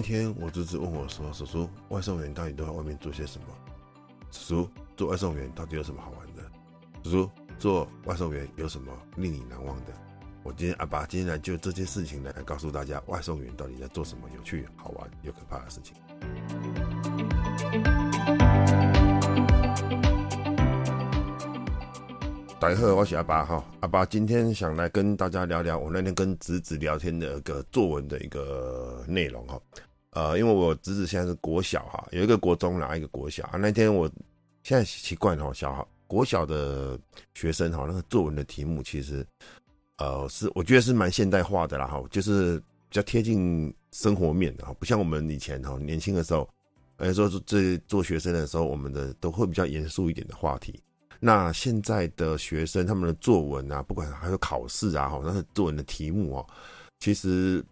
一天，我侄子问我说：“叔叔，外送员到底都在外面做些什么？叔叔，做外送员到底有什么好玩的？叔叔，做外送员有什么令你难忘的？”我今天阿爸今天来就这件事情来告诉大家，外送员到底在做什么有趣、好玩又可怕的事情。大家好，我是阿爸哈。阿爸今天想来跟大家聊聊我那天跟侄子聊天的一个作文的一个内容哈。呃，因为我侄子现在是国小哈，有一个国中然后，一个国小啊。那天我现在习惯哈，小国小的学生哈，那个作文的题目其实呃是我觉得是蛮现代化的啦哈，就是比较贴近生活面的哈，不像我们以前哈年轻的时候，呃说这做学生的时候，我们的都会比较严肃一点的话题。那现在的学生，他们的作文啊，不管还有考试啊，哈，那些作文的题目哦，其实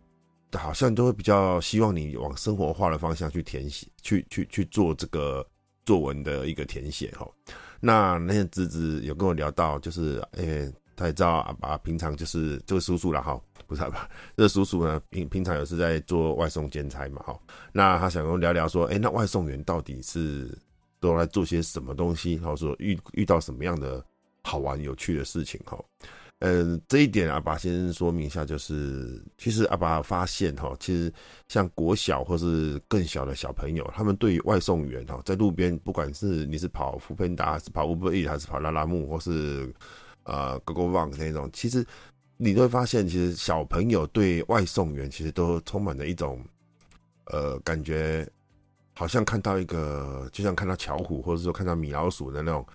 好像都会比较希望你往生活化的方向去填写，去去去做这个作文的一个填写哈。那那些侄子有跟我聊到，就是诶、欸，他也知道阿爸平常就是这个叔叔了哈，不是阿爸，这个叔叔呢平平常也是在做外送兼差嘛哈。那他想跟我聊聊说，诶、那外送员到底是？都来做些什么东西，或者说遇遇到什么样的好玩有趣的事情哈？嗯，这一点阿爸先说明一下，就是其实阿爸发现哈，其实像国小或是更小的小朋友，他们对于外送员哈，在路边不管是你是跑 foodpanda 还是跑 Uber EAT 还是跑拉拉木或是呃 GoGoVan 那种，其实你都会发现，其实小朋友对外送员其实都充满了一种呃感觉。好像看到一个，就像看到巧虎，或者说看到米老鼠的那种，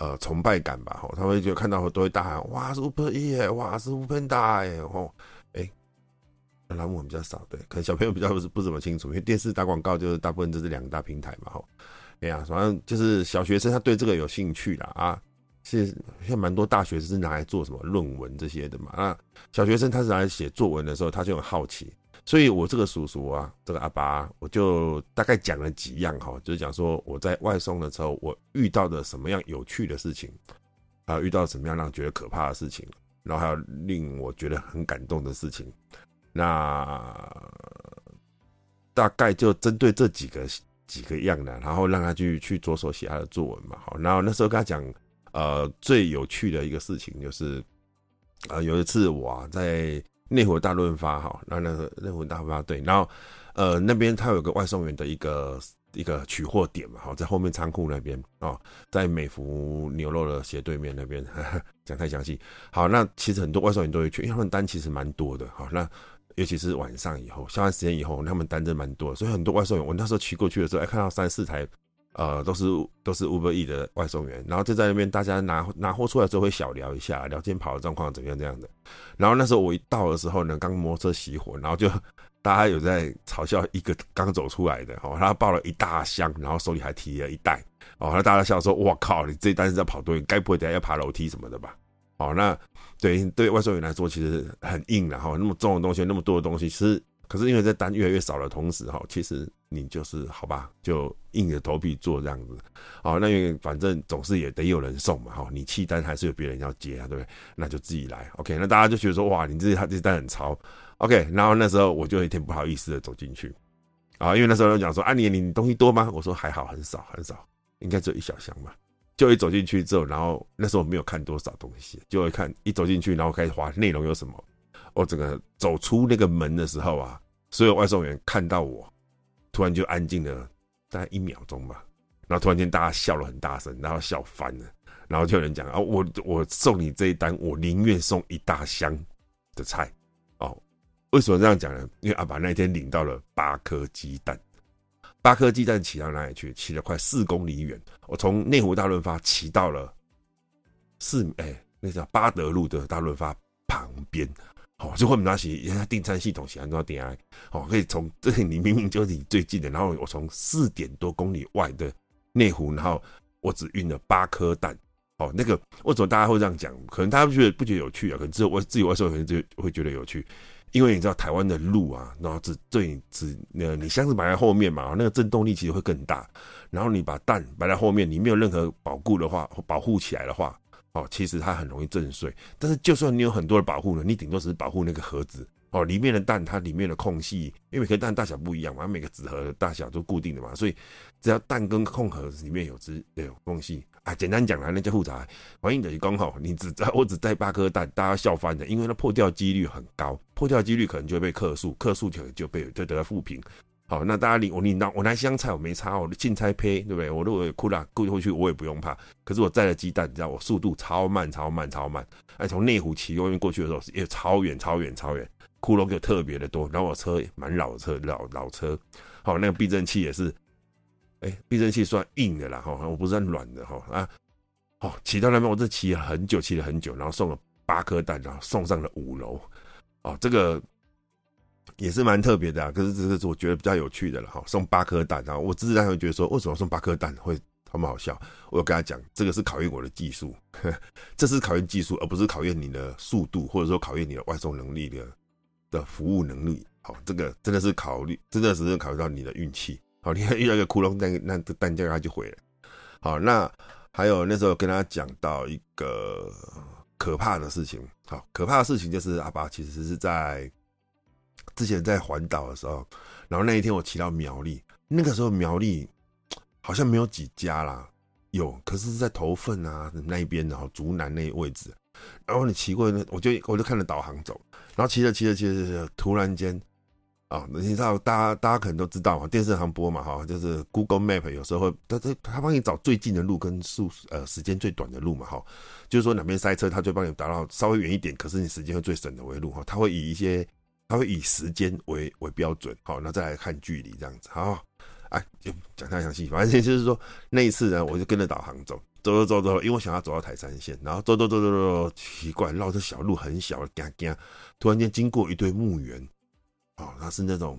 呃，崇拜感吧。吼，他们就看到都会大喊：“哇，是 Uber Eats，哇，是 foodpanda 耶！”吼，哎，栏目比较少，对，可能小朋友比较不不怎么清楚，因为电视打广告就是大部分就是两大平台嘛。吼，哎呀，反正就是小学生他对这个有兴趣啦。啊。是现蛮多大学生是拿来做什么论文这些的嘛。那小学生他是拿来写作文的时候，他就很好奇。所以，我这个叔叔啊，这个阿爸，我就大概讲了几样哈，就是讲说我在外送的时候，我遇到的什么样有趣的事情，啊，遇到什么样让觉得可怕的事情，然后还有令我觉得很感动的事情。那大概就针对这几个几个样的，然后让他去去着手写他的作文嘛。好，然后那时候跟他讲，呃，最有趣的一个事情就是，呃，有一次我在。内湖大润发哈，那那个内湖大润发对，然后呃那边他有个外送员的一个一个取货点嘛，好，在后面仓库那边哦，在美孚牛肉的斜对面那边，讲太详细。好，那其实很多外送员都会去，因为他们单其实蛮多的，哈，那尤其是晚上以后下班时间以后，他们单真蛮多，所以很多外送员，我那时候骑过去的时候，哎，看到三四台。呃，都是都是 Uber E 的外送员，然后就在那边，大家拿拿货出来之后会小聊一下，聊天跑的状况怎么样这样的。然后那时候我一到的时候呢，刚摩托车熄火，然后就大家有在嘲笑一个刚走出来的 哦，他抱了一大箱，然后手里还提了一袋哦，那大家笑说：“哇靠，你这一单是在跑多远？该不会等下要爬楼梯什么的吧？”哦，那对对外送员来说其实很硬的哈，那么重的东西，那么多的东西，其实可是因为这单越来越少的同时哈，其实。你就是好吧，就硬着头皮做这样子，好，那因为反正总是也得有人送嘛，哈，你弃单还是有别人要接啊，对不对？那就自己来，OK。那大家就觉得说，哇，你这他这单很潮，OK。然后那时候我就有点不好意思的走进去，啊，因为那时候有讲说，啊，你你东西多吗？我说还好，很少很少，应该只有一小箱吧。就一走进去之后，然后那时候没有看多少东西，就会看一走进去，然后开始划内容有什么。我整个走出那个门的时候啊，所有外送员看到我。突然就安静了大概一秒钟吧，然后突然间大家笑了很大声，然后笑翻了，然后就有人讲啊，我我送你这一单，我宁愿送一大箱的菜哦。为什么这样讲呢？因为阿爸那天领到了八颗鸡蛋，八颗鸡蛋骑到哪里去？骑了快四公里远，我从内湖大润发骑到了四哎，那叫八德路的大润发旁边。哦，就会拿起人家订餐系统写很多点来，哦，可以从这里你明明就是你最近的，然后我从四点多公里外的内湖，然后我只运了八颗蛋，哦，那个为什么大家会这样讲？可能大家不觉得不觉得有趣啊？可能只有我自己外送员就会觉得有趣，因为你知道台湾的路啊，然后只对只呃你箱子摆在后面嘛，那个震动力其实会更大，然后你把蛋摆在后面，你没有任何保固的话，保护起来的话。哦，其实它很容易震碎，但是就算你有很多的保护呢，你顶多只是保护那个盒子，哦，里面的蛋它里面的空隙，因为每个蛋大小不一样嘛，每个纸盒的大小都固定的嘛，所以只要蛋跟空盒里面有只有空隙啊，简单讲来那叫复杂。反正等于刚好你只我只带八颗蛋，大家笑翻的，因为它破掉几率很高，破掉几率可能就会被克数，克数可能就被就得到负评。好，那大家你我你拿我拿香菜我没差，我的青菜胚对不对？我如果哭了过过去我也不用怕。可是我载了鸡蛋，你知道我速度超慢超慢超慢，哎，从内湖骑外面过去的时候也超远超远超远。窟窿就特别的多，然后我车蛮老的车，老老车，好，那个避震器也是，哎，避震器算硬的啦，哈，我不是算软的，哈啊，哦，骑到那边我这骑了很久，骑了很久，然后送了八颗蛋，然后送上了五楼，哦，这个也是蛮特别的啊，可是这个是我觉得比较有趣的了，哈，送八颗蛋，然后我自然会觉得说，为什么送八颗蛋会那么好笑？我有跟他讲，这个是考验我的技术，这是考验技术，而不是考验你的速度，或者说考验你的外送能力的。的服务能力，好，这个真的是考虑，真的只是考虑到你的运气。好，你看遇到一个窟窿，那那这蛋价它就毁了。好，那还有那时候跟他讲到一个可怕的事情，好，可怕的事情就是阿拔其实是在之前在环岛的时候，然后那一天我骑到苗栗，那个时候苗栗 好像没有几家啦，有，可是是在头份啊那一边，然后竹南那位置。然后你骑过那，我就我就看着导航走，然后骑着骑着骑着，突然间，啊、你知道，大家大家可能都知道嘛，电视上播嘛，哈，就是 Google Map 有时候会，它它它帮你找最近的路跟速呃时间最短的路嘛，哈，就是说哪边塞车，它就帮你达到稍微远一点，可是你时间会最省的为路哈，它会以一些，它会以时间为为标准，好，那再来看距离这样子，好，哎，就讲太详细，反正就是说那一次呢，我就跟着导航走。走走走走，因为我想要走到台三线，然后走走走走走，奇怪，绕着小路很小，嘎嘎，突然间经过一堆墓园，哦，它是那种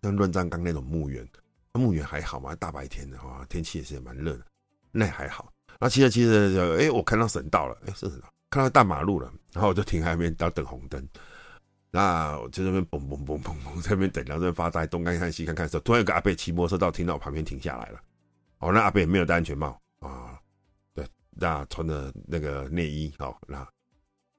像乱葬岗那种墓园，墓园还好嘛，大白天的话，天气也是蛮热的，那还好。然后骑着骑着就，哎，我看到省道了，哎，是省道，看到大马路了，然后我就停在那边，要等红灯。那我就在那边嘣嘣嘣嘣嘣，在那边等，然后在那发呆，东看看西看看的时候，突然有个阿伯骑摩托车到停到我旁边停下来了。哦，那阿伯也没有戴安全帽啊，对。那穿着那个内衣，好，那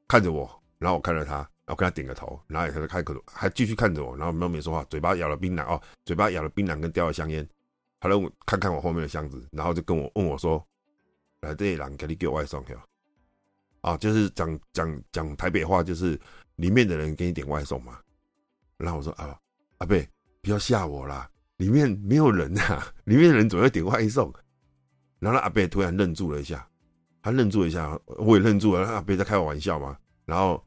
看着我，然后我看着他，然后跟他点个头，然后他就开口，还继续看着我，然后没有没说话，嘴巴咬了槟榔哦，嘴巴咬了槟榔跟叼了香烟，他让我看看我后面的箱子，然后就跟我问我说：“来这人给你给我外送，啊，就是讲讲讲台北话，就是里面的人给你点外送嘛。”然后我说：“啊，阿贝，不要吓我啦，里面没有人啊，里面的人总要点外送。”然后阿贝突然愣住了一下。他愣住一下，我也愣住了。阿贝在开玩笑嘛？然后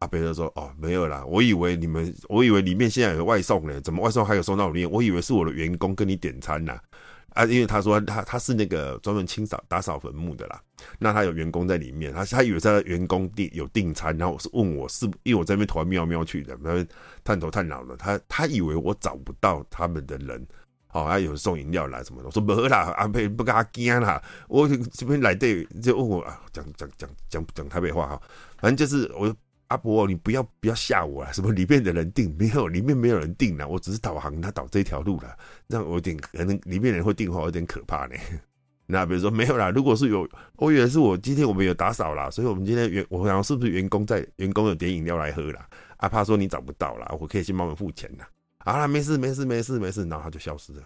阿贝就说：“哦，没有啦，我以为你们，我以为里面现在有外送呢，怎么外送还有送到里面？我以为是我的员工跟你点餐呢。啊，因为他说他他是那个专门清扫打扫坟墓的啦，那他有员工在里面，他他以为他的员工订有订餐，然后我是问我是，因为我在那边偷瞄瞄去的，那边探头探脑的，他他以为我找不到他们的人。”好、哦，还有送饮料来什么的，我说没啦，阿伯不跟他惊啦。我这边来对，就问我啊，讲讲讲讲讲台北话哈，反正就是我阿伯，你不要不要吓我啊，什么里面的人订没有，里面没有人订了，我只是导航他导这条路了，让我有点可能里面人会订的话有点可怕呢。那比如说没有啦，如果是有，我以为是我今天我们有打扫啦，所以我们今天员我想是不是员工在员工有点饮料来喝啦？阿怕说你找不到啦，我可以先帮你付钱啦。好了，没事没事没事没事，然后他就消失了。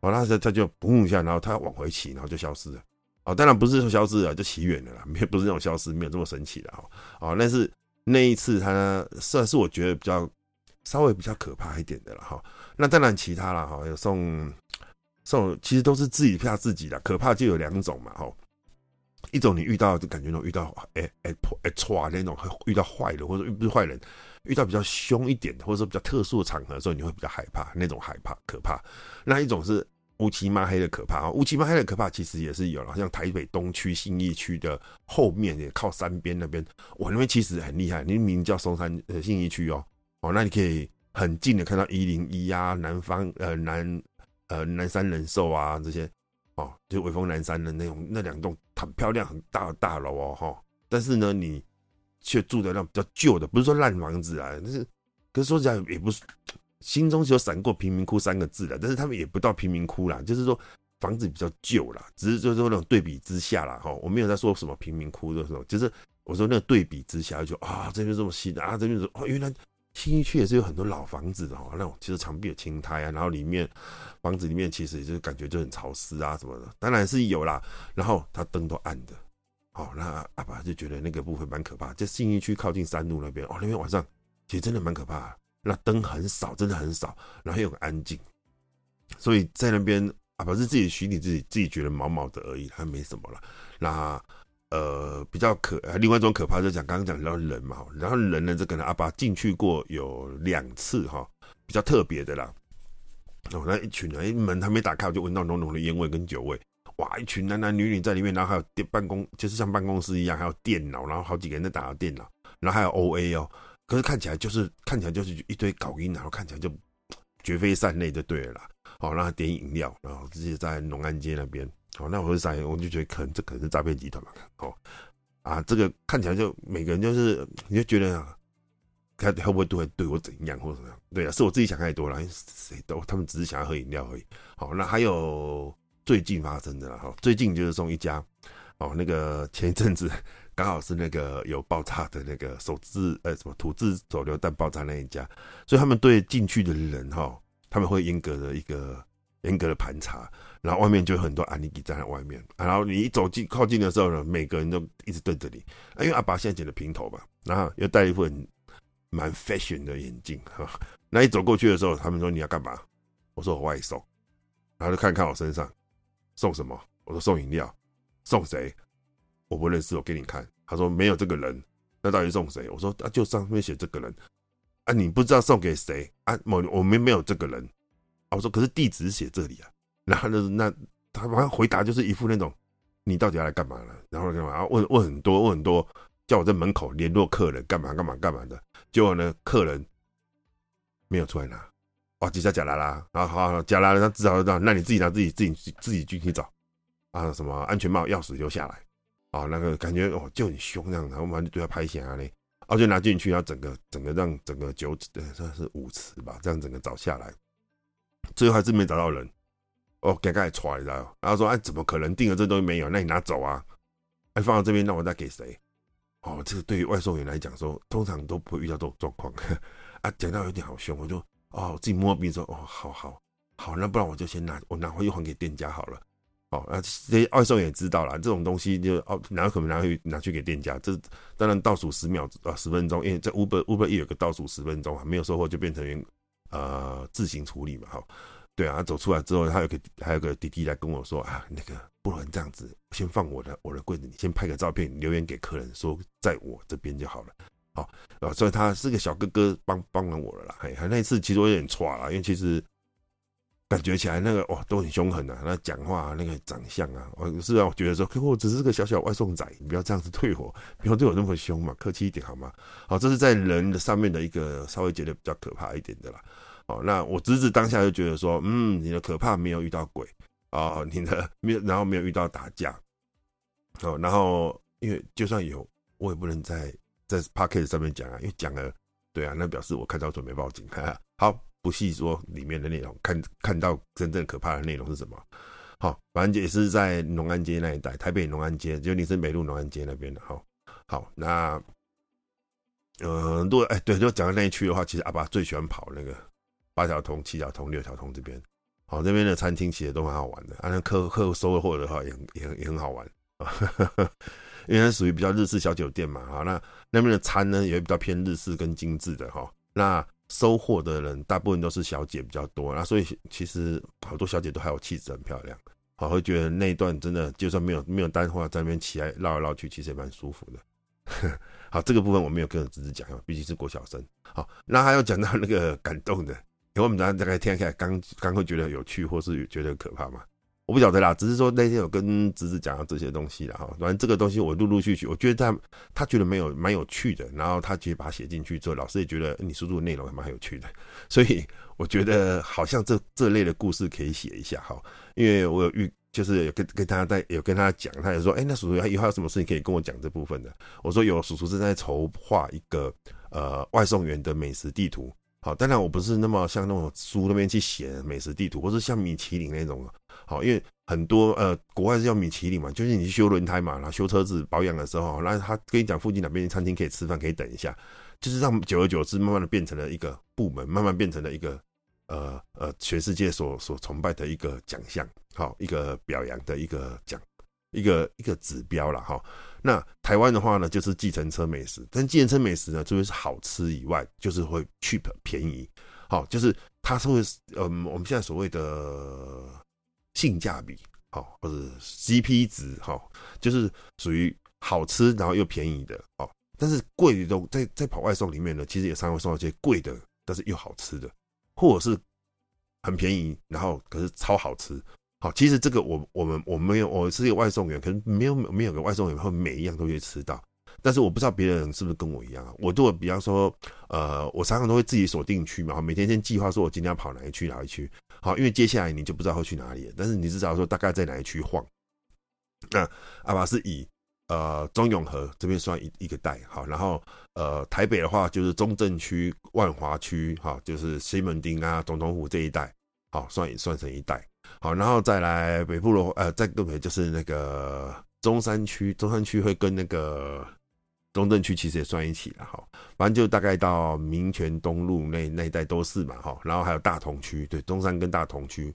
我，那他他就嘣一下，然后他往回骑，然后就消失了。哦，当然不是说消失了，就骑远了啦，没不是那种消失，没有这么神奇的哈。哦，但是那一次他算是我觉得比较稍微比较可怕一点的了哈。那当然其他了哈，有送送，其实都是自己吓自己的。可怕就有两种嘛哈，一种你遇到就感觉那种遇到哎哎哎唰那种遇到坏人，或者不是坏人。遇到比较凶一点的，或者说比较特殊的场合的时候，你会比较害怕，那种害怕可怕。那一种是乌漆嘛黑的可怕啊，乌漆嘛黑的可怕其实也是有了，像台北东区信义区的后面也靠山边那边，哇，那边其实很厉害。你名叫松山呃信义区哦，哦，那你可以很近的看到一零一啊，南方呃南呃南山人寿啊这些哦，就威风南山的那种那两栋很漂亮很大的大楼哦哈，但是呢你。却住的那比较旧的，不是说烂房子啊，但是，可是说起来也不是，心中只有闪过贫民窟三个字了，但是他们也不到贫民窟啦，就是说房子比较旧啦，只是就是说那种对比之下啦，哈，我没有在说什么贫民窟的时候，就是我说那个对比之下就啊，这边这么新啊，这边说哦，原来信义区也是有很多老房子的哦，那种其实墙壁有青苔啊，然后里面房子里面其实也就感觉就很潮湿啊什么的，当然是有啦。然后他灯都暗的，哦，那阿爸就觉得那个部分蛮可怕。在信义区靠近三路那边哦，那边晚上其实真的蛮可怕的，那灯很少，真的很少，然后又很安静，所以在那边阿爸是自己虚拟自己自己觉得毛毛的而已，还没什么了。那。呃，比较可，另外一种可怕就讲刚刚讲到人嘛，然后人呢，这个呢，阿爸进去过有两次哈，比较特别的啦。哦，那一群人，一门还没打开，我就闻到浓浓的烟味跟酒味。哇，一群男男女女在里面，然后还有电办公，就是像办公室一样，还有电脑，然后好几个人在打电脑，然后还有 OA 哦。可是看起来就是看起来就是一堆搞音，然后看起来就绝非善类就对了啦。好，让他点饮料，然后直接在农安街那边。好，那我是啥？我就觉得可能这可能是诈骗集团嘛。哦，啊，这个看起来就每个人就是，你就觉得啊他会不会对对我怎样或者怎么样？对啊，是我自己想太多了。谁都他们只是想要喝饮料而已。好，那还有最近发生的了哈，最近就是送一家哦，那个前一阵子刚好是那个有爆炸的那个手制呃什么土制手榴弹爆炸那一家，所以他们对进去的人哈，他们会严格的一个严格的盘查。然后外面就有很多安尼基站在外面，然后你一走近靠近的时候呢，每个人都一直对着你。因为阿爸现在剪了平头嘛，然后又戴一副很蛮 fashion 的眼镜哈。那一走过去的时候，他们说你要干嘛？我说我外送，然后就看看我身上送什么。我说送饮料，送谁？我不认识，我给你看。他说没有这个人，那到底送谁？我说啊，就上面写这个人啊，你不知道送给谁啊？我我们没有这个人啊。我说可是地址写这里啊。然后呢，那他马上回答就是一副那种，你到底要来干嘛了？然后干嘛？问问很多，问很多，叫我在门口联络客人，干嘛干嘛干嘛的。结果呢，客人没有出来拿，哇，几下假拉拉，然后好假拉拉，那至少知道，那你自己拿自己自己自己进去找啊，什么安全帽、钥匙留下来啊，那个感觉哦就很凶这样，然后我们就对他拍下来嘞，然后就拿进去，然后整个整个让整个九呃算是五尺吧，这样整个找下来，最后还是没找到人。哦，给盖出来了，然后说：“哎，怎么可能订了这东西没有？那你拿走啊！哎，放到这边，那我再给谁？哦，这个对于外送员来讲说，通常都不会遇到这种状况。啊，讲到有点好凶，我就哦，自己摸鼻说：哦，好好好，那不然我就先拿，我拿回去还给店家好了。哦，那这些外送也知道了，这种东西就哦，拿可能拿去拿去给店家。这当然倒数十秒啊，十分钟，因为在 Uber Uber 一有个倒数十分钟，还没有收货就变成呃自行处理嘛，好。”对啊，走出来之后，他有个还有个弟弟来跟我说啊，那个不能这样子，先放我的我的柜子，你先拍个照片留言给客人说在我这边就好了。好啊，所以他是个小哥哥帮帮了我了啦。嘿，那一次其实我有点错了，因为其实感觉起来那个哇都很凶狠啊，那讲话那个长相啊，我是让我觉得说，可我只是个小小外送仔，你不要这样子对我，不要对我那么凶嘛，客气一点好吗？好，这是在人的上面的一个稍微觉得比较可怕一点的啦。哦，那我侄子当下就觉得说，嗯，你的可怕没有遇到鬼哦，你的没有，然后没有遇到打架，哦，然后因为就算有，我也不能在在 Podcast 上面讲啊，因为讲了，对啊，那表示我看到准备报警。哈哈，好，不细说里面的内容，看看到真正可怕的内容是什么。好，反正也是在农安街那一带，台北农安街，就林森北路农安街那边的。好，好，那嗯，如果哎，对，就讲到那一区的话，其实阿爸最喜欢跑那个。八条通、七条通、六条通这边，好，那边的餐厅其实都很好玩的。啊，那客客户收了货的话也，也也很好玩啊，因为它属于比较日式小酒店嘛。好，那那边的餐呢，也会比较偏日式跟精致的哈。那收货的人大部分都是小姐比较多，那所以其实好多小姐都还有气质很漂亮，好，会觉得那一段真的就算没有没有单话在那边起来绕来绕去，其实也蛮舒服的。好，这个部分我没有跟侄子讲啊，毕竟是国小生。好，那还要讲到那个感动的。因为我们大家大概听起来刚刚会觉得有趣，或是觉得可怕嘛？我不晓得啦，只是说那天有跟侄子讲到这些东西了哈。反正这个东西我陆陆续续，我觉得他他觉得没有蛮有趣的，然后他其实把它写进去之后，老师也觉得你输入的内容还蛮有趣的，所以我觉得好像这这类的故事可以写一下哈。因为我有遇，就是有跟跟他在有跟他讲，他也说，哎，那叔叔以后有什么事情可以跟我讲这部分的？我说有，叔叔正在筹划一个呃外送员的美食地图。好，当然我不是那么像那种书那边去写美食地图，或是像米其林那种。好，因为很多呃国外是叫米其林嘛，就是你去修轮胎嘛，然后修车子保养的时候，然后他跟你讲附近哪边餐厅可以吃饭，可以等一下，就是让久而久之，慢慢的变成了一个部门，慢慢变成了一个呃呃全世界所所崇拜的一个奖项，好，一个表扬的一个奖，一个一个指标了哈。那台湾的话呢，就是计程车美食，但计程车美食呢，除了是好吃以外，就是会 cheap 便宜，好，就是它是会，嗯，我们现在所谓的性价比，好，或者 CP 值，好，就是属于好吃然后又便宜的，哦，但是贵的都在在跑外送里面呢，其实也常会送到一些贵的，但是又好吃的，或者是很便宜，然后可是超好吃。好，其实这个我我们我没有，我是一个外送员，可能没有没有个外送员会每一样都会吃到，但是我不知道别人是不是跟我一样啊。我如果比方说，呃，我常常都会自己锁定区嘛，每天先计划说我今天要跑哪一区哪一区。好，因为接下来你就不知道会去哪里了，但是你至少说大概在哪一区晃。那阿拔是以呃中永和这边算一一个带，好，然后呃台北的话就是中正区、万华区，好，就是西门町啊、总统府这一带，好，算算成一带。好，然后再来北部的话，呃，再更北就是那个中山区，中山区会跟那个中正区其实也算一起了哈。反正就大概到民权东路那那一带都是嘛哈。然后还有大同区，对，中山跟大同区。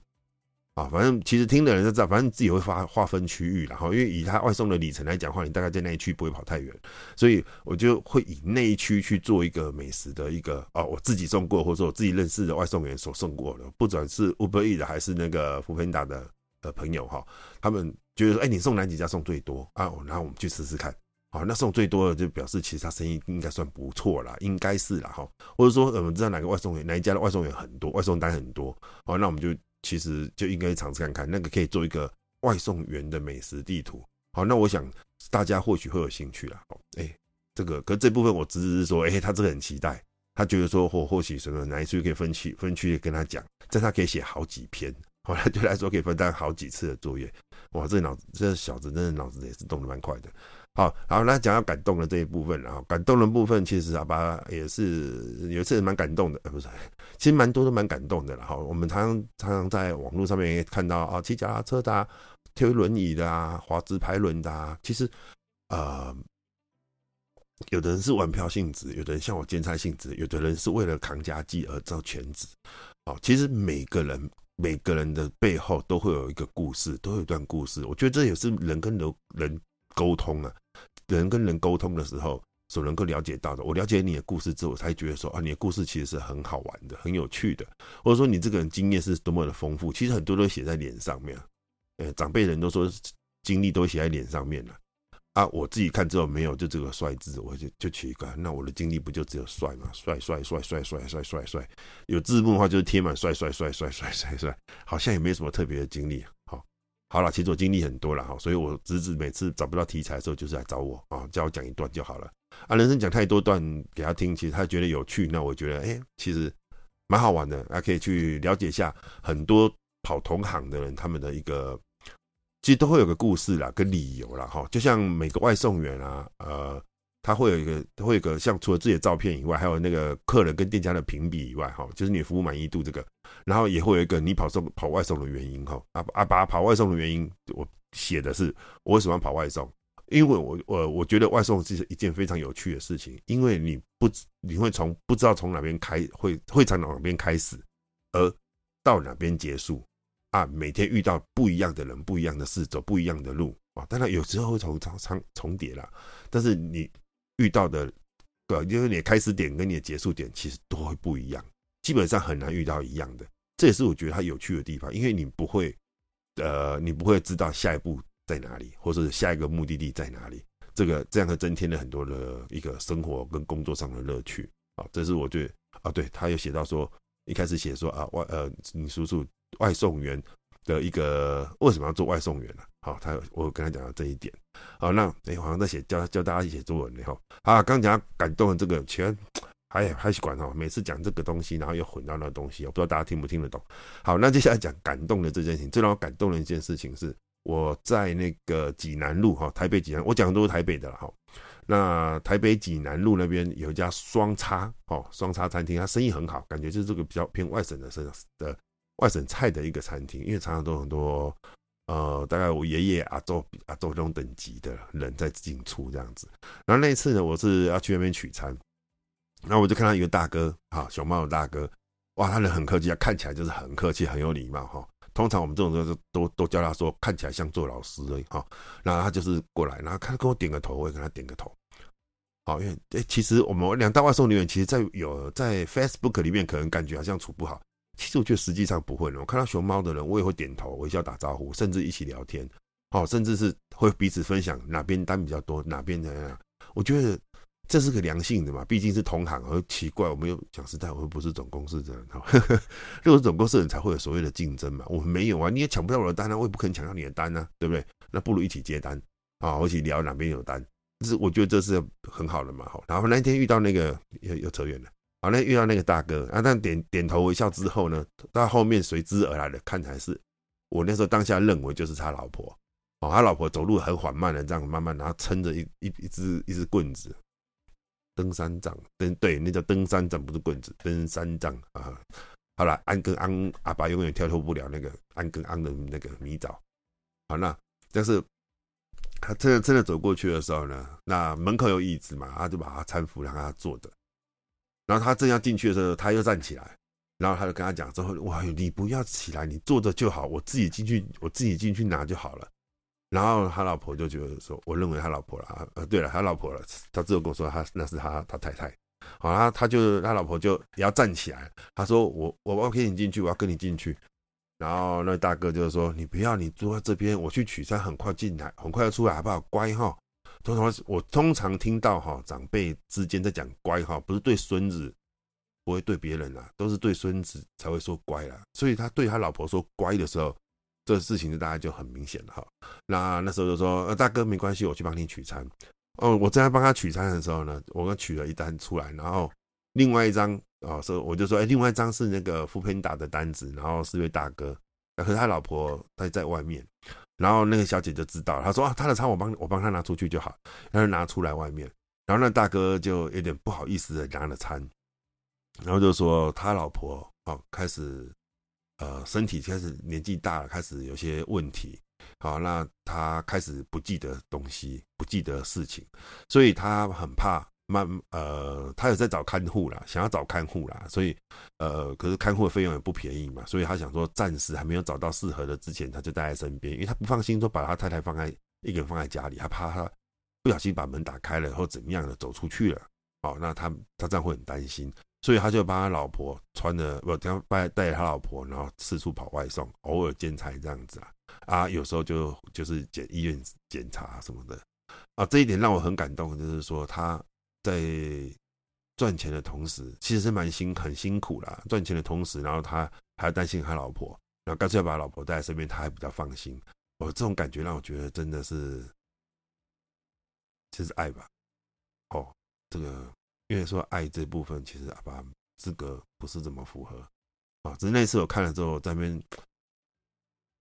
啊，反正其实听的人都知道，反正自己会划划分区域，然后因为以他外送的里程来讲的话，你大概在那一区不会跑太远，所以我就会以那一区去做一个美食的一个哦，我自己送过，或者说我自己认识的外送员所送过的，不管是 Uber E 的还是那个 f o o p n d a 的的朋友哈，他们觉得说，哎，你送哪几家送最多啊？然后我们去试试看，好，那送最多的就表示其实他生意应该算不错啦，应该是啦哈，或者说我们知道哪个外送员哪一家的外送员很多，外送单很多，好，那我们就。其实就应该尝试看看，那个可以做一个外送员的美食地图。好，那我想大家或许会有兴趣啦。哎，这个，可这部分我只是说，哎，他这个很期待，他觉得说或或许什么哪一区可以分区分区跟他讲，这他可以写好几篇。好，他对来说可以分担好几次的作业。哇，这脑子这小子真的脑子也是动得蛮快的。好，然后来讲到感动的这一部分，然后感动的部分，其实阿拔也是有一次蛮感动的，呃，不是，其实蛮多都蛮感动的了哈。我们常常常常在网络上面也看到啊，骑脚踏车的啊，推轮椅的啊，滑直排轮的啊，其实呃，有的人是玩票性质，有的人像我兼差性质，有的人是为了扛家计而做全职。好，其实每个人每个人的背后都会有一个故事，都有一段故事。我觉得这也是人跟人人沟通啊。人跟人沟通的时候，所能够了解到的，我了解你的故事之后，我才觉得说啊，你的故事其实是很好玩的，很有趣的，或者说你这个人经验是多么的丰富。其实很多都写在脸上面，呃，长辈人都说经历都写在脸上面了啊。我自己看之后没有，就这个帅字，我就就取一个，那我的经历不就只有帅吗？帅帅帅帅帅帅帅帅，有字幕的话就是贴满帅帅帅帅帅帅帅，好像也没什么特别的经历。好好了，其实我经历很多了哈，所以我侄子每次找不到题材的时候，就是来找我啊，叫我讲一段就好了啊。人生讲太多段给他听，其实他觉得有趣，那我觉得哎、其实蛮好玩的，还可以去了解一下很多跑同行的人他们的一个，其实都会有个故事啦，跟理由啦哈。就像每个外送员啊，呃。他会有一个，会有一个像除了自己的照片以外，还有那个客人跟店家的评比以外，哈，就是你服务满意度这个，然后也会有一个你跑送跑外送的原因，哈，阿阿拔跑外送的原因，我写的是我为什么跑外送？因为我我我觉得外送是一件非常有趣的事情，因为你不你会从不知道从哪边开，会会从哪边开始，而到哪边结束啊，每天遇到不一样的人，不一样的事，走不一样的路啊，当然有时候会重重重重叠啦，但是你。遇到的，对，因为你的开始点跟你的结束点其实都会不一样，基本上很难遇到一样的。这也是我觉得它有趣的地方，因为你不会，呃，你不会知道下一步在哪里，或者是下一个目的地在哪里。这个这样会增添了很多的一个生活跟工作上的乐趣啊。这是我觉得啊，对，他有写到说，一开始写说啊外呃，你叔叔外送员的一个为什么要做外送员呢、啊？好，他我跟他讲到这一点。好，那哎，好像在写教教大家写作文呢哈。啊，刚讲感动的这个，其实还还是管哈。每次讲这个东西，然后又混到那东西，我不知道大家听不听得懂。好，那接下来讲感动的这件事情，最让我感动的一件事情是，我在那个济南路哈，台北济南，我讲的都是台北的了哈。那台北济南路那边有一家双叉哦，双叉餐厅，它生意很好，感觉就是这个比较偏外省的生的外省菜的一个餐厅，因为常常都很多呃，大概我爷爷阿祖阿祖这种等级的人在进出这样子。然后那一次呢，我是要去那边取餐，然后我就看到一个大哥，哈，熊猫的大哥，哇，他人很客气，啊看起来就是很客气，很有礼貌，哈。通常我们这种人都都都叫他说看起来像做老师而已哈，然后他就是过来，然后他跟我点个头，我也跟他点个头，好，因为诶，其实我们两大外送人员，其实在有在 Facebook 里面可能感觉好像处不好，其实我觉得实际上不会的。我看到熊猫的人，我也会点头微笑打招呼，甚至一起聊天，好，甚至是会彼此分享哪边单比较多，哪边怎样，我觉得。这是个良性的嘛，毕竟是同行，而奇怪，我们又讲实在，我们不是总公司的人哈。如果是总公司的人才会有所谓的竞争嘛，我们没有啊，你也抢不到我的单啊，我也不可能抢到你的单啊，对不对？那不如一起接单啊，一起聊哪边有单，是我觉得这是很好的嘛。好，然后那天遇到那个又又扯远了，好，那遇到那个大哥啊，但点点头微笑之后呢，到后面随之而来的，看起来是我那时候当下认为就是他老婆哦，他老婆走路很缓慢的这样慢慢，然后撑着一一一只一只棍子。登山杖，登对，那叫登山杖，不是棍子。登山杖啊，好了，安跟安阿爸永远跳脱不了那个安跟安的那个迷沼。好，那但是他真的真的走过去的时候呢，那门口有椅子嘛，他就把他搀扶，让他坐着。然后他正要进去的时候，他又站起来，然后他就跟他讲说：“哇，你不要起来，你坐着就好，我自己进去，我自己进去拿就好了。”然后他老婆就觉得说，我认为他老婆了，呃，对了，他老婆了，他之后跟我说他那是他他太太，好，他他就他老婆就也要站起来，他说我我要跟你进去，我要跟你进去，然后那大哥就是说你不要，你坐在这边，我去取餐，很快进来，很快要出来，好不好？乖哈。通常我通常听到哈长辈之间在讲乖哈，不是对孙子，不会对别人啦，都是对孙子才会说乖啦。所以他对他老婆说乖的时候。这事情就大家就很明显了哈。那那时候就说，呃，大哥没关系，我去帮你取餐。哦，我正在帮他取餐的时候呢，我刚取了一单出来，然后另外一张哦，说我就说，哎，另外一张是那个 foodpanda 的单子，然后是位大哥，可是他老婆在在外面，然后那个小姐就知道，她说啊，他的餐我帮我帮他拿出去就好，然后拿出来外面，然后那大哥就有点不好意思的拿了餐，然后就说他老婆哦开始。呃，身体开始年纪大了，开始有些问题。好，那他开始不记得东西，不记得事情，所以他很怕慢。呃，他有在找看护啦，想要找看护啦，所以呃，可是看护的费用也不便宜嘛，所以他想说暂时还没有找到适合的之前，他就带在身边，因为他不放心说把他太太放在一个人放在家里，他怕他不小心把门打开了或怎么样的走出去了。好，那他他这样会很担心。所以他就帮他老婆穿着，不，这样带带着他老婆，然后四处跑外送，偶尔兼差这样子啊，啊，有时候就就是检医院检查什么的，啊，这一点让我很感动，就是说他在赚钱的同时，其实是蛮辛很辛苦啦，赚钱的同时，然后他还要担心他老婆，然后干脆要把老婆带在身边，他还比较放心。我这种感觉让我觉得真的是，就是爱吧，哦，这个。因为说爱这部分，其实阿爸资格不是这么符合啊。只是那次我看了之后，在那边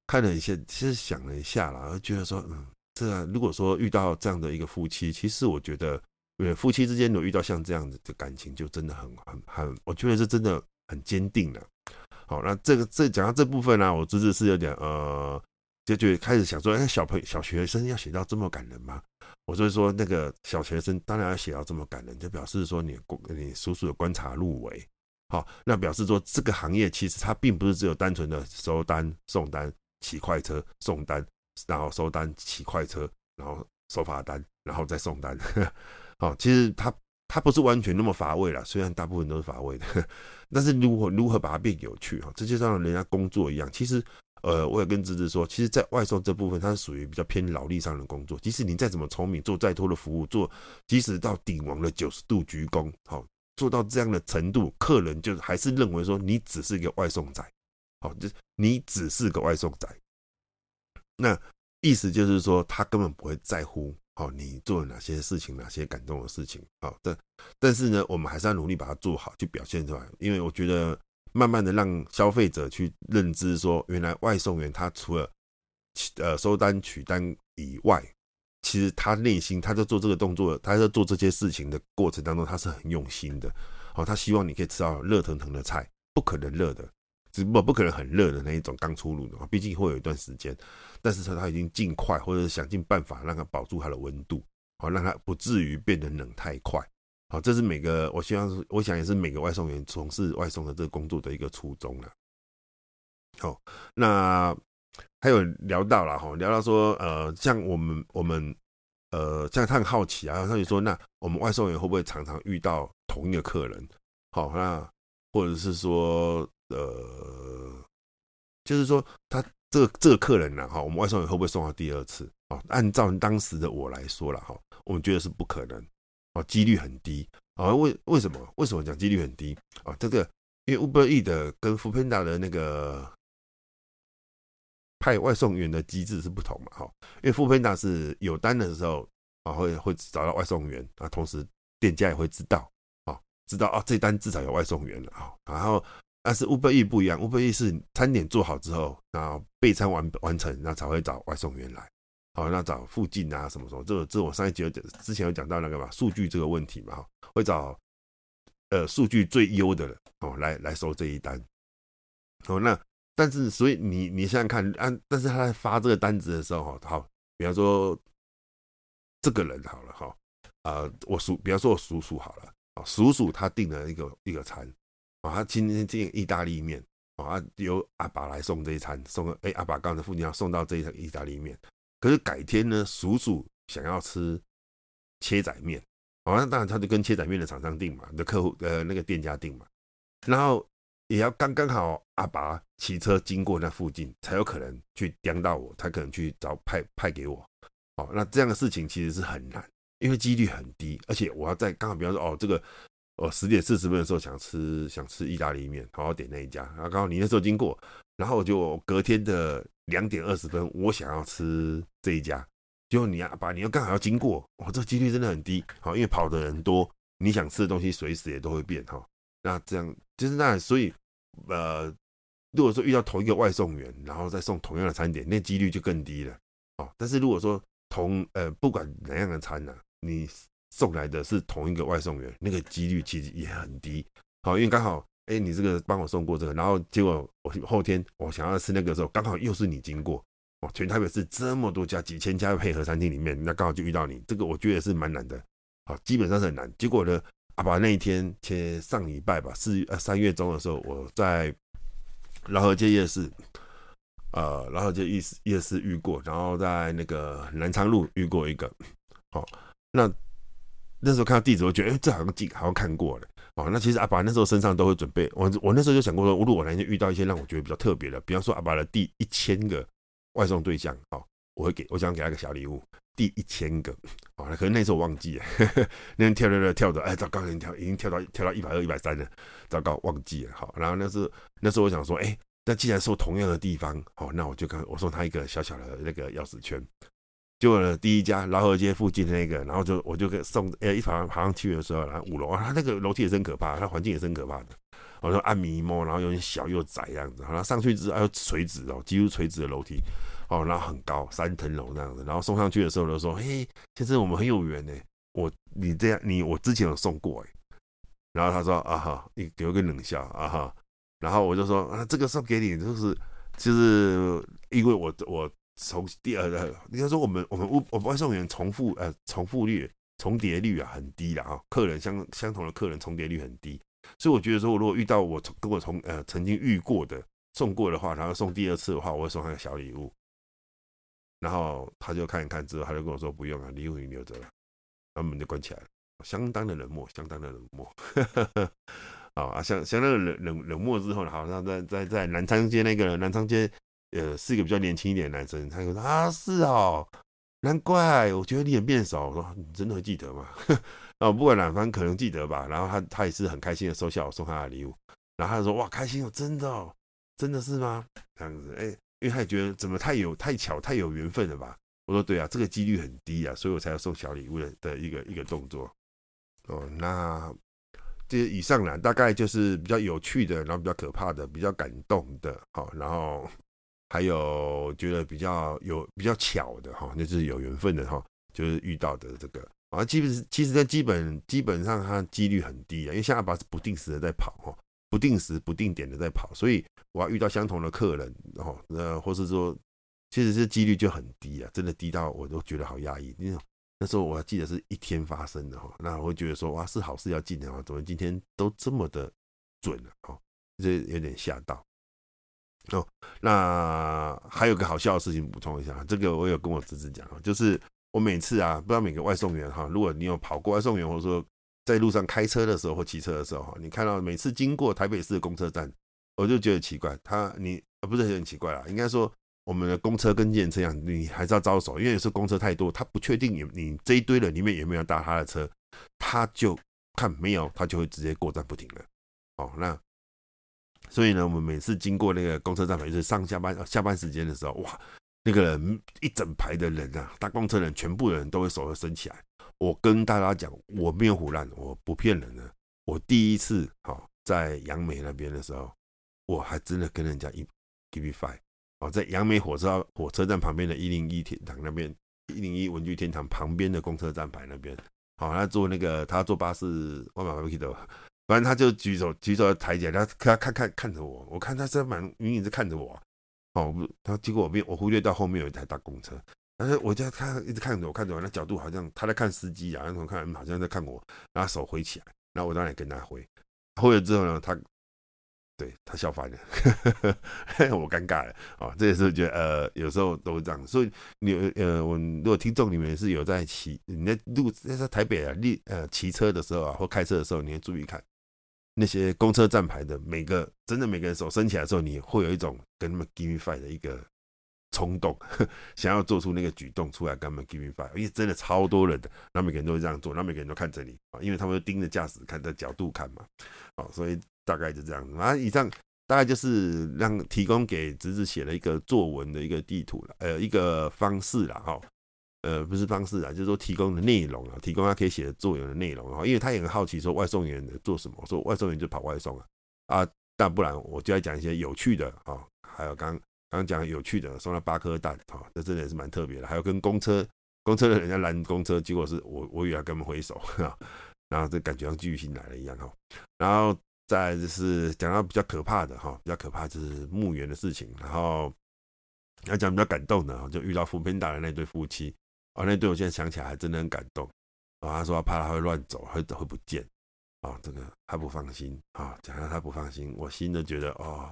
看了一下，其实想了一下啦，而觉得说，嗯，这啊，如果说遇到这样的一个夫妻，其实我觉得，对夫妻之间有遇到像这样子的感情，就真的很很很，我觉得是真的很坚定的。好，那这个这讲到这部分呢，我侄子是有点呃，就觉得开始想说，哎，小朋友小学生要写到这么感人吗？我就是说，那个小学生当然要写到这么感人，就表示说你你叔叔的观察入微，好，那表示说这个行业其实它并不是只有单纯的收单、送单、骑快车送单，然后收单、骑快车，然后收罚单，然后再送单，好，其实它它不是完全那么乏味了，虽然大部分都是乏味的，但是如何如何把它变有趣哈，这就像人家工作一样，其实。呃，我也跟侄子说，其实，在外送这部分，它是属于比较偏劳力上的工作。即使你再怎么聪明，做再多的服务，做即使到顶王的九十度鞠躬，好，做到这样的程度，客人就还是认为说你只是一个外送仔，好，就你只是个外送仔。那意思就是说，他根本不会在乎，好，你做了哪些事情，哪些感动的事情，好，但但是呢，我们还是要努力把它做好，去表现出来，因为我觉得。慢慢的让消费者去认知说，原来外送员他除了呃收单取单以外，其实他内心他在做这个动作，他在做这些事情的过程当中，他是很用心的。好，他希望你可以吃到热腾腾的菜，不可能热的，只不过不可能很热的那一种刚出炉的，毕竟会有一段时间。但是他已经尽快或者想尽办法让它保住它的温度，好，让它不至于变得冷太快。好，这是每个我希望，我想也是每个外送员从事外送的这个工作的一个初衷了。好，那还有聊到了哈，聊到说，呃，像我们我们呃，像他很好奇啊，他就说，那我们外送员会不会常常遇到同一个客人？好，那或者是说，呃，就是说他这个这个客人呢，哈，我们外送员会不会送到第二次？啊，按照当时的我来说了哈，我们觉得是不可能。哦，几率很低啊？为为什么？为什么讲几率很低啊？这个因为 Uber E 的跟 f o o p a n d a 的那个派外送员的机制是不同嘛？哈，因为 f o o p a n d a 是有单的时候啊，会会找到外送员啊，同时店家也会知道啊，知道啊，这单至少有外送员了啊。然后但是 Uber E 不一样，Uber E 是餐点做好之后，然后备餐完完成，那才会找外送员来。好，那找附近啊，什么什么，这这我上一集有讲，之前有讲到那个嘛，数据这个问题嘛，哈，会找呃数据最优的人哦来来收这一单。哦，那但是所以你你想想看，啊，但是他在发这个单子的时候，哈，好，比方说这个人好了，哈，啊，我叔，比方说我叔叔好了，啊，叔叔他订了一个一个餐，啊，他今天订意大利面，啊，由阿爸来送这一餐，送个哎阿爸刚才附近要送到这一意大利面。可是改天呢，叔叔想要吃切仔面，好，那当然他就跟切仔面的厂商订嘛，的客户呃那个店家订嘛，然后也要刚刚好阿爸骑车经过那附近，才有可能去盯到我，才可能去找派派给我，哦，那这样的事情其实是很难，因为几率很低，而且我要在刚好比方说哦这个哦十点四十分的时候想吃想吃意大利面，好好点那一家，然后刚好你那时候经过，然后我就隔天的。两点二十分，我想要吃这一家，结果你阿爸，你又刚好要经过，哇，这几率真的很低，好，因为跑的人多，你想吃的东西随时也都会变哈。那这样就是那，所以呃，如果说遇到同一个外送员，然后再送同样的餐点，那几率就更低了。哦，但是如果说同呃不管哪样的餐呢，你送来的是同一个外送员，那个几率其实也很低。好，因为刚好。哎、你这个帮我送过这个，然后结果我后天我想要吃那个时候，刚好又是你经过，哦，全台北市这么多家几千家配合餐厅里面，那刚好就遇到你，这个我觉得也是蛮难的，好，基本上是很难。结果呢，阿爸那一天，前上礼拜吧，四呃三月中的时候，我在饶河街夜市，呃，饶河街夜市夜市遇过，然后在那个南昌路遇过一个，好，那那时候看到地址，我觉得哎、这好像记好像看过了。哦，那其实阿爸那时候身上都会准备，我我那时候就想过说，如果我那天遇到一些让我觉得比较特别的，比方说阿爸的第一千个外送对象，哦，我会给我想给他一个小礼物，第一千个，哦，可能那时候我忘记了，呵 呵那天跳跳跳跳的，哎，糟糕，已经跳已经跳到跳到一百二、一百三了，糟糕，忘记了，好，然后那时那时候我想说，哎，那既然送同样的地方，好，那我就跟我送他一个小小的那个钥匙圈。就第一家饶河街附近的那个，然后就我就给送，哎，一爬爬上去的时候，然后五楼啊，他那个楼梯也真可怕，他环境也真可怕的。我说按迷摸，然后有点小又窄这样子，然后上去之后还有垂直哦，几乎垂直的楼梯，哦，然后很高，三层楼那样子。然后送上去的时候就说，嘿，先生，我们很有缘呢，我你这样你我之前有送过哎。然后他说啊哈，你给我个冷笑啊哈。然后我就说啊，这个送给你就是就是因为我我。从第二个，应该说我们我们我们外送员重复呃重复率重叠率啊很低的啊，客人相相同的客人重叠率很低，所以我觉得说，如果遇到我跟我从呃曾经遇过的送过的话，然后送第二次的话，我会送他个小礼物，然后他就看一看之后，他就跟我说不用了，礼物你留着了，然后门就关起来了，相当的冷漠，相当的冷漠，好啊，相相当的冷冷冷漠之后呢，好，像在在在南昌街那个南昌街。呃，是一个比较年轻一点的男生，他说啊，是哦，难怪，我觉得你脸变少。我说你真的会记得吗？哦，不管男方可能记得吧。然后他他也是很开心的收下我送他的礼物。然后他说哇，开心哦，真的哦，真的是吗？这样子，哎，因为他也觉得怎么太有太巧太有缘分了吧？我说对啊，这个几率很低啊，所以我才要送小礼物的的一个一个动作。哦，那这以上呢，大概就是比较有趣的，然后比较可怕的，比较感动的，好，然后。还有觉得比较有比较巧的哈，就是有缘分的哈，就是遇到的这个啊，基本其实在基本基本上它几率很低啊，因为像阿拔是不定时的在跑哈，不定时不定点的在跑，所以我要遇到相同的客人，哈，那，或是说，其实这几率就很低啊，真的低到我都觉得好压抑。那种那时候我还记得是一天发生的哈，那我会觉得说哇，是好事要进的啊，怎么今天都这么的准了哦，这有点吓到。哦，那还有个好笑的事情补充一下，这个我有跟我侄子讲啊，就是我每次啊，不知道每个外送员哈，如果你有跑过外送员，或者说在路上开车的时候或骑车的时候哈，你看到每次经过台北市的公车站，我就觉得奇怪，他你不是很奇怪啦，应该说我们的公车跟计程车一样，你还是要招手，因为有时公车太多，他不确定你你这一堆人里面有没有搭他的车，他就看没有，他就会直接过站不停了。哦，那。所以呢，我们每次经过那个公车站牌，就是上下班下班时间的时候，哇，那个人一整排的人啊，搭公车人，全部的人都会手会伸起来。我跟大家讲，我没有唬烂，我不骗人的。我第一次好在杨梅那边的时候，我还真的跟人家一 give me five 哦，在杨梅火车火车站旁边的一零一天堂那边，一零一文具天堂旁边的公车站牌那边，好，他坐那个他坐巴士，我马上记得。反正他就举手举手抬起来，他他看看看着我，我看他是蛮隐隐是看着我，哦，他结果我没我忽略到后面有一台大公车，但是我就他一直看着我，看着我那角度好像他在看司机啊，然后看好像在看我，然后手挥起来，然后我当然也跟他挥，挥了之后呢，他对他笑翻了，我尴尬了。啊，这也是觉得呃有时候都是这样，所以你呃我如果听众里面是有在骑你在路在台北啊，你呃骑车的时候啊或开车的时候，你要注意看。那些公车站牌的每个，真的每个人手伸起来的时候，你会有一种跟他们 give me five 的一个冲动，想要做出那个举动出来跟他们 give me five，因为真的超多人的，那每个人都会这样做，那每个人都看着你啊，因为他们盯着驾驶看的角度看嘛，啊，所以大概就这样。啊，以上大概就是让提供给侄子写了一个作文的一个地图了，呃，一个方式了哈。呃，不是方式啊，就是说提供的内容啊，提供他可以写的作文的内容啊，因为他也很好奇说外送员做什么，说外送员就跑外送啊啊，但不然我就要讲一些有趣的啊，还有刚刚讲有趣的，送了八颗蛋啊，这真的也是蛮特别的，还有跟公车公车的人家拦公车，结果是我我也要跟他们挥手啊，然后这感觉像巨星来了一样哈，然后再就是讲到比较可怕的哈，比较可怕就是墓园的事情，然后要讲比较感动的，就遇到扶贫打的那对夫妻。啊，那对我现在想起来还真的很感动。啊，他说怕他会乱走，会会不见。啊，这个他不放心。啊，讲到他不放心，我心都觉得哦，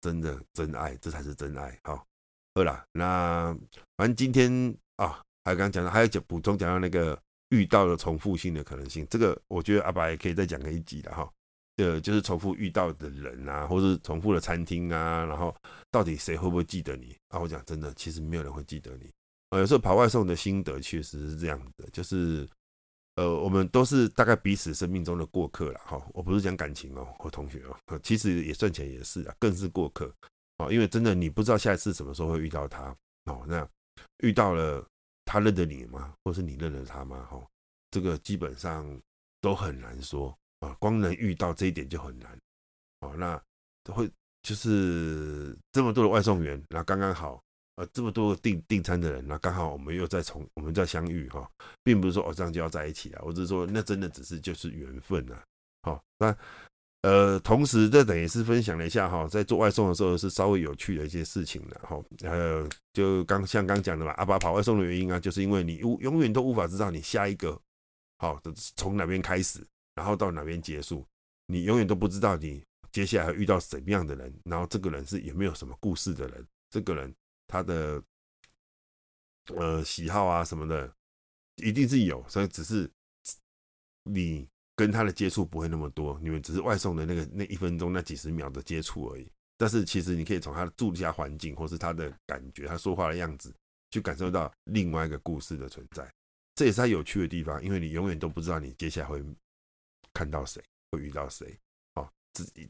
真的真爱，这才是真爱。好，好了，那反正今天啊，还刚讲到，还有讲补充讲到那个遇到的重复性的可能性，这个我觉得阿拔也可以再讲个一集的哈。呃，就是重复遇到的人啊，或是重复的餐厅啊，然后到底谁会不会记得你？啊，我讲真的，其实没有人会记得你。呃，有时候跑外送的心得确实是这样的，就是，呃，我们都是大概彼此生命中的过客了哈。我不是讲感情哦，我同学哦，其实也算起来也是啊，更是过客哦。因为真的你不知道下一次什么时候会遇到他哦。那遇到了，他认得你吗？或是你认得他吗？哈，这个基本上都很难说啊。光能遇到这一点就很难哦。那会就是这么多的外送员，那刚刚好。呃，这么多订订餐的人，那刚好我们又在从我们在相遇哈，并不是说哦这样就要在一起啊，我只是说那真的只是就是缘分啊。好，那呃，同时这等于是分享了一下哈，在做外送的时候是稍微有趣的一些事情的哈。呃就刚像刚讲的嘛，阿爸跑外送的原因啊，就是因为你永永远都无法知道你下一个好从哪边开始，然后到哪边结束，你永远都不知道你接下来遇到什么样的人，然后这个人是有没有什么故事的人，这个人。他的呃喜好啊什么的，一定是有，所以只是你跟他的接触不会那么多，你们只是外送的那个那一分钟那几十秒的接触而已。但是其实你可以从他的住家环境，或是他的感觉，他说话的样子，去感受到另外一个故事的存在。这也是他有趣的地方，因为你永远都不知道你接下来会看到谁，会遇到谁。哦，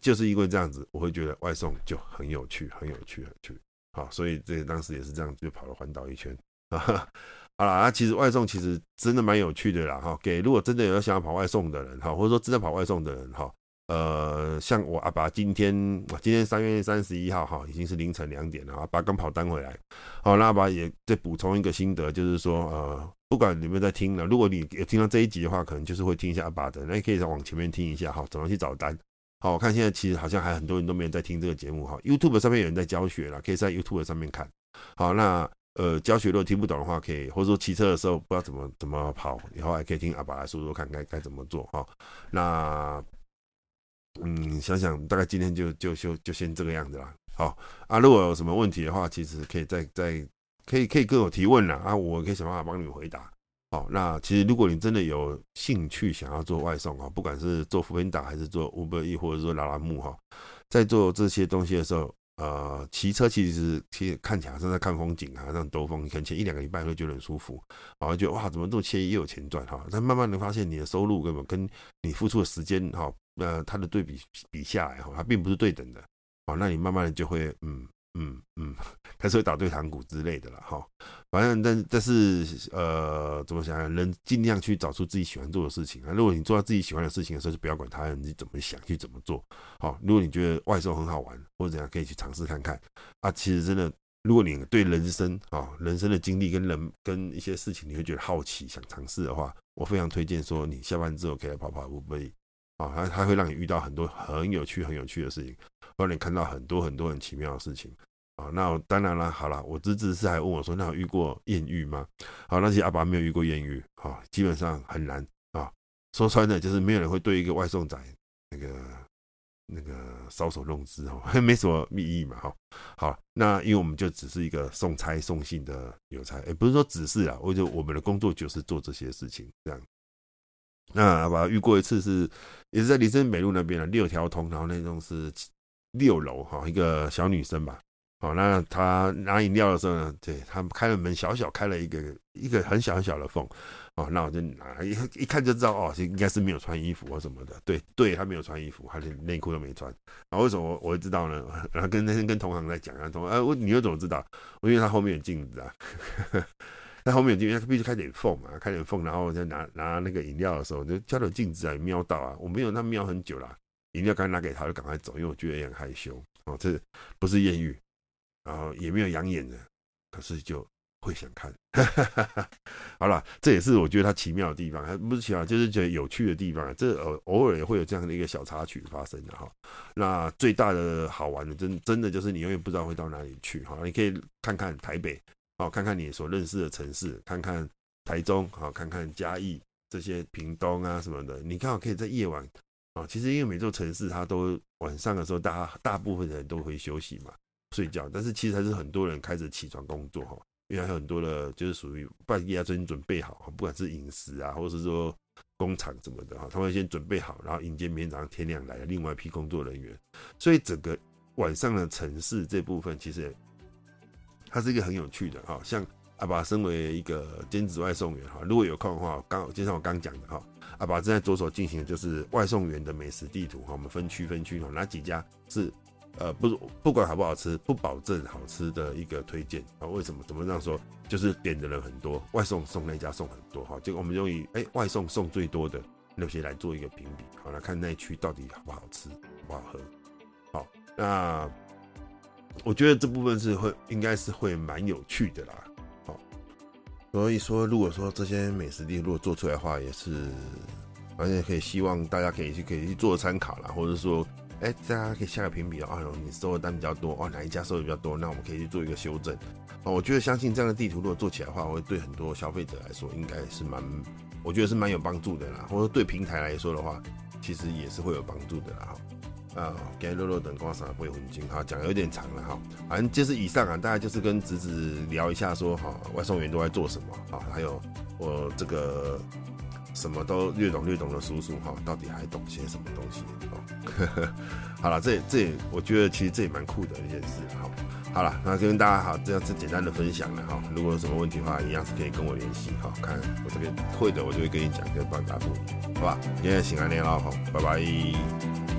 就是因为这样子，我会觉得外送就很有趣，很有趣，很有趣。好，所以这当时也是这样，就跑了环岛一圈。好了，那其实外送其实真的蛮有趣的啦。哈，给如果真的有想要跑外送的人，哈，或者说真的跑外送的人，哈，呃，像我阿爸今天，今天三月三十一号哈，已经是凌晨两点了，阿爸刚跑单回来，好，那阿爸也再补充一个心得，就是说，呃，不管你有没有在听了，如果你有听到这一集的话，可能就是会听一下阿爸的，那你可以再往前面听一下，哈，怎么去找单。好，我看现在其实好像还很多人都没有在听这个节目，哈，YouTube 上面有人在教学了，可以在 YouTube 上面看。好，那呃，教学如果听不懂的话，可以或者说骑车的时候不知道怎么怎么跑，以后还可以听阿爸来说说看该该怎么做，哈，那。嗯，想想大概今天就就就就先这个样子啦。好啊，如果有什么问题的话，其实可以再再可以可以跟我提问啦。啊，我可以想办法帮你们回答。好，那其实如果你真的有兴趣想要做外送啊，不管是做 foodpanda 还是做 Uber E 或者说拉拉木哈，在做这些东西的时候，呃，骑车其实其实看起来像在看风景啊，这样兜风，你可能前一两个礼拜会觉得很舒服，然后觉得哇，怎么这么惬意又有钱赚哈？但慢慢的发现你的收入根本跟你付出的时间哈。呃，它的对比比下来哈，它并不是对等的，哦，那你慢慢的就会嗯嗯嗯，开始会打退堂鼓之类的了哈。反正但但是呃，怎么想，人尽量去找出自己喜欢做的事情啊。如果你做到自己喜欢的事情的时候，就不要管他人你怎么想去怎么做。好，如果你觉得外送很好玩或者怎样，可以去尝试看看啊。其实真的，如果你对人生啊、人生的经历跟人跟一些事情，你会觉得好奇想尝试的话，我非常推荐说你下班之后可以来跑跑步，可以。啊，它它会让你遇到很多很有趣、很有趣的事情，会让你看到很多很多很奇妙的事情。啊，那当然了，好了，我侄子是还问我说，那有遇过艳遇吗？好，那些阿爸没有遇过艳遇，啊，基本上很难啊。说穿了，就是没有人会对一个外送仔那个那个搔首弄姿哦，没什么意义嘛，哈。好，那因为我们就只是一个送差送信的邮差，也不是说只是啊，我就我们的工作就是做这些事情，这样。那我遇过一次是，也是在林森北路那边的六条通，然后那种是六楼哈，一个小女生吧，好，那他拿饮料的时候呢，对，他开了门，小小开了一个一个很小很小的缝，哦，那我就拿一一看就知道哦，应该是没有穿衣服或什么的，对，对，他没有穿衣服，他连内裤都没穿，然后为什么我我会知道呢？然后跟那天跟同行在讲啊，同行，哎，我你又怎么知道？我因为他后面有镜子啊。在后面有镜，因为他必须开点缝嘛，开点缝，然后我再拿拿那个饮料的时候，就照着镜子啊，瞄到啊，我没有那瞄很久啦，饮料刚拿给他，就赶快走，因为我觉得也很害羞哦，这不是艳遇，然后也没有养眼的，可是就会想看，好了，这也是我觉得它奇妙的地方，还不是奇妙，就是觉得有趣的地方，这偶偶尔也会有这样的一个小插曲发生的哈。那最大的好玩的，真真的就是你永远不知道会到哪里去哈，你可以看看台北。好，看看你所认识的城市，看看台中，好，看看嘉义这些屏东啊什么的，你刚好可以在夜晚啊。其实因为每座城市它都晚上的时候，大大部分人都会休息嘛，睡觉。但是其实还是很多人开始起床工作哈，因为还有很多的，就是属于半夜啊，最近准备好，不管是饮食啊，或者是说工厂什么的哈，他们先准备好，然后迎接明天早上天亮来的另外一批工作人员。所以整个晚上的城市这部分其实。它是一个很有趣的哈，像阿爸身为一个兼职外送员哈，如果有空的话，刚就像我刚讲的哈，阿爸正在着手进行的就是外送员的美食地图哈，我们分区分区哈，哪几家是呃不不管好不好吃，不保证好吃的一个推荐啊？为什么？怎么这样说？就是点的人很多，外送送那家送很多哈，结果我们用以哎外送送最多的那些来做一个评比，好来看那区到底好不好吃，好不好喝？好，那。我觉得这部分是会，应该是会蛮有趣的啦。好，所以说，如果说这些美食地如果做出来的话，也是，而且可以希望大家可以去可以去做参考啦，或者说，哎，大家可以下个评比啊，你收的单比较多哦，哪一家收的比较多，那我们可以去做一个修正。啊，我觉得相信这样的地图如果做起来的话，会对很多消费者来说应该是蛮，我觉得是蛮有帮助的啦。或者对平台来说的话，其实也是会有帮助的啦。哈。啊，给肉肉等光啥会混金哈，讲有点长了哈，反正就是以上啊，大家就是跟侄子聊一下说哈，外送员都在做什么啊，还有我这个什么都略懂略懂的叔叔哈，到底还懂些什么东西哦？好了，这这我觉得其实这也蛮酷的一件事哈。好了，那跟大家好这样子简单的分享了哈，如果有什么问题的话，一样是可以跟我联系哈，看我这边会的，我就会跟你讲，跟帮你答复，好吧？今天先安利了哈，拜拜。